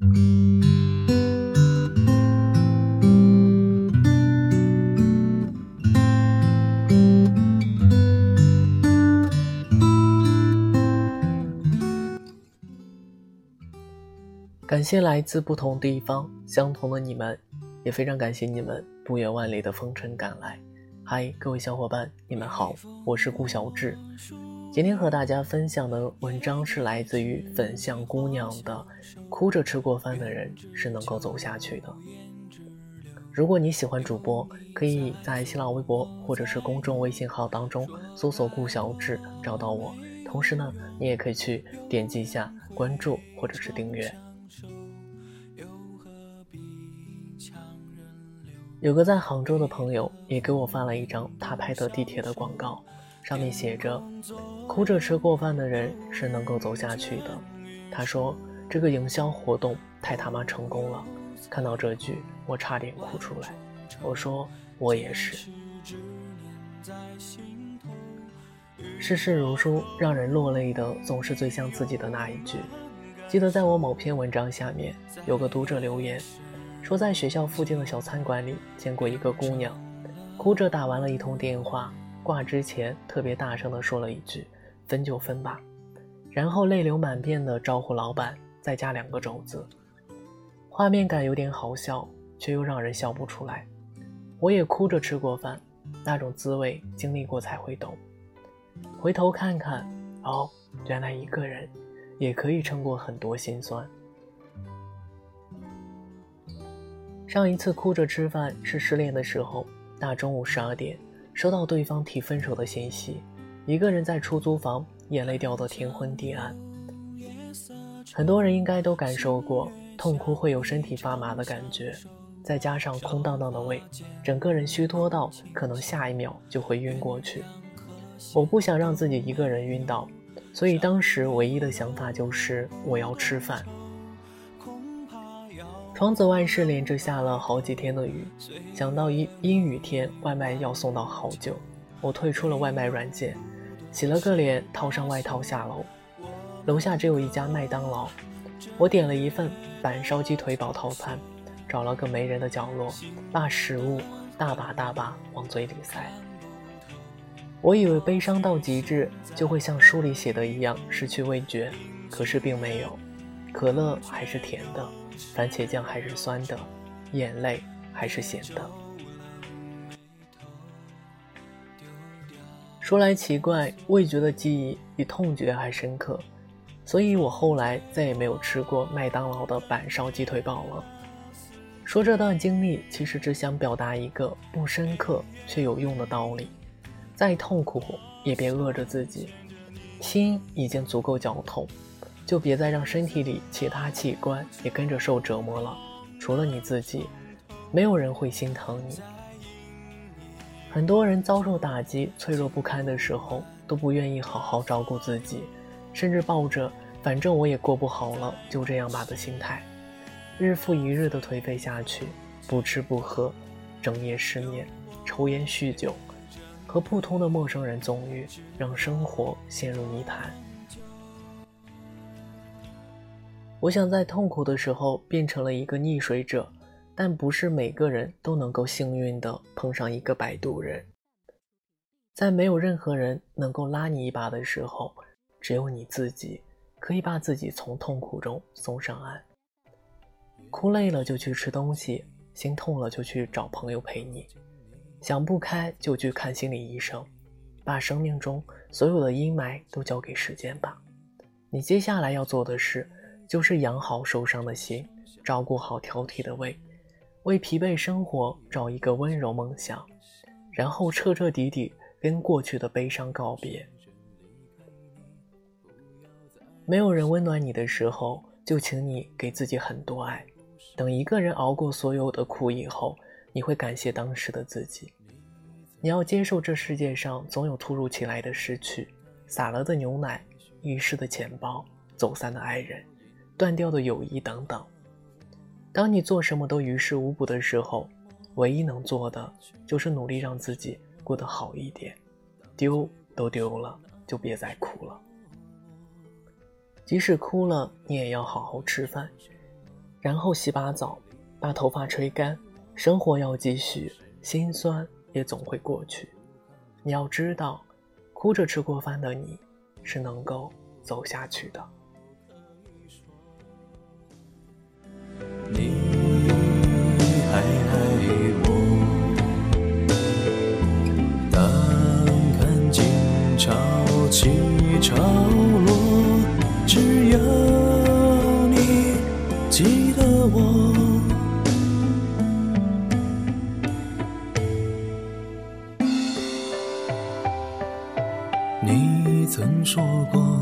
感谢来自不同地方相同的你们，也非常感谢你们不远万里的风尘赶来。嗨，各位小伙伴，你们好，我是顾小志。今天和大家分享的文章是来自于粉象姑娘的《哭着吃过饭的人是能够走下去的》。如果你喜欢主播，可以在新浪微博或者是公众微信号当中搜索“顾小志”找到我。同时呢，你也可以去点击一下关注或者是订阅。有个在杭州的朋友也给我发了一张他拍的地铁的广告，上面写着：“哭着吃过饭的人是能够走下去的。”他说：“这个营销活动太他妈成功了。”看到这句，我差点哭出来。我说：“我也是。”世事如书，让人落泪的总是最像自己的那一句。记得在我某篇文章下面有个读者留言。说在学校附近的小餐馆里见过一个姑娘，哭着打完了一通电话，挂之前特别大声地说了一句“分就分吧”，然后泪流满面地招呼老板再加两个肘子，画面感有点好笑，却又让人笑不出来。我也哭着吃过饭，那种滋味经历过才会懂。回头看看，哦，原来一个人也可以撑过很多心酸。上一次哭着吃饭是失恋的时候，大中午十二点收到对方提分手的信息，一个人在出租房，眼泪掉得天昏地暗。很多人应该都感受过痛哭会有身体发麻的感觉，再加上空荡荡的胃，整个人虚脱到可能下一秒就会晕过去。我不想让自己一个人晕倒，所以当时唯一的想法就是我要吃饭。窗子外是连着下了好几天的雨，想到阴阴雨天外卖要送到好久，我退出了外卖软件，洗了个脸，套上外套下楼。楼下只有一家麦当劳，我点了一份板烧鸡腿堡套餐，找了个没人的角落，把食物大把大把往嘴里塞。我以为悲伤到极致就会像书里写的一样失去味觉，可是并没有，可乐还是甜的。番茄酱还是酸的，眼泪还是咸的。说来奇怪，味觉的记忆比痛觉还深刻，所以我后来再也没有吃过麦当劳的板烧鸡腿堡了。说这段经历，其实只想表达一个不深刻却有用的道理：再痛苦也别饿着自己，心已经足够绞痛。就别再让身体里其他器官也跟着受折磨了。除了你自己，没有人会心疼你。很多人遭受打击、脆弱不堪的时候，都不愿意好好照顾自己，甚至抱着“反正我也过不好了，就这样吧”的心态，日复一日的颓废下去，不吃不喝，整夜失眠，抽烟酗酒，和普通的陌生人纵欲，让生活陷入泥潭。我想在痛苦的时候变成了一个溺水者，但不是每个人都能够幸运的碰上一个摆渡人。在没有任何人能够拉你一把的时候，只有你自己可以把自己从痛苦中送上岸。哭累了就去吃东西，心痛了就去找朋友陪你，想不开就去看心理医生，把生命中所有的阴霾都交给时间吧。你接下来要做的是。就是养好受伤的心，照顾好挑剔的胃，为疲惫生活找一个温柔梦想，然后彻彻底底跟过去的悲伤告别。没有人温暖你的时候，就请你给自己很多爱。等一个人熬过所有的苦以后，你会感谢当时的自己。你要接受这世界上总有突如其来的失去，洒了的牛奶，遗失的钱包，走散的爱人。断掉的友谊等等。当你做什么都于事无补的时候，唯一能做的就是努力让自己过得好一点。丢都丢了，就别再哭了。即使哭了，你也要好好吃饭。然后洗把澡，把头发吹干，生活要继续，心酸也总会过去。你要知道，哭着吃过饭的你，是能够走下去的。你还爱我当看尽潮起潮落只有你记得我你曾说过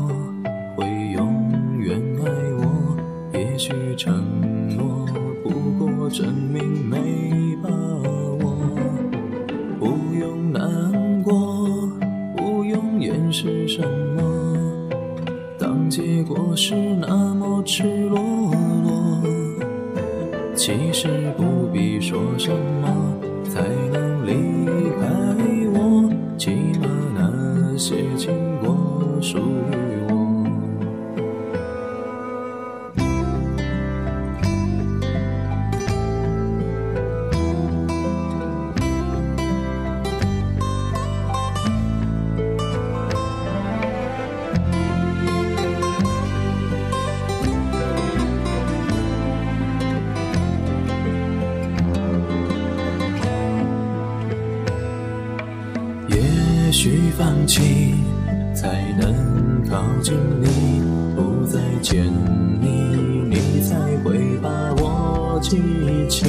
结果是那么赤裸裸，其实不必说什么才能离也许放弃才能靠近你，不再见你，你才会把我记起。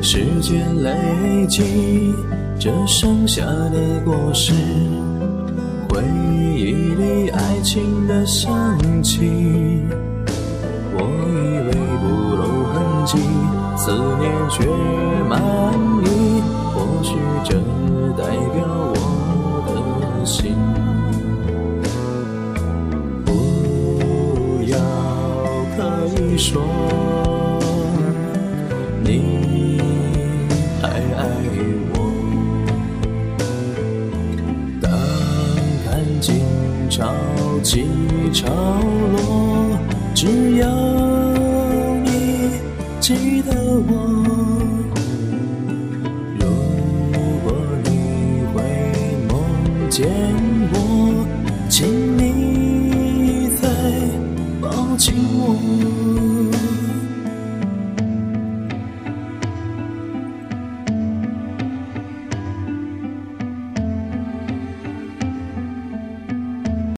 时间累积这剩下的果实，回忆里爱情的香气。我以为不露痕迹，思念却满溢。或许这代表我心。不要刻意说你还爱我。当看尽潮起潮落，只要你记得我。见我，请你再抱紧我。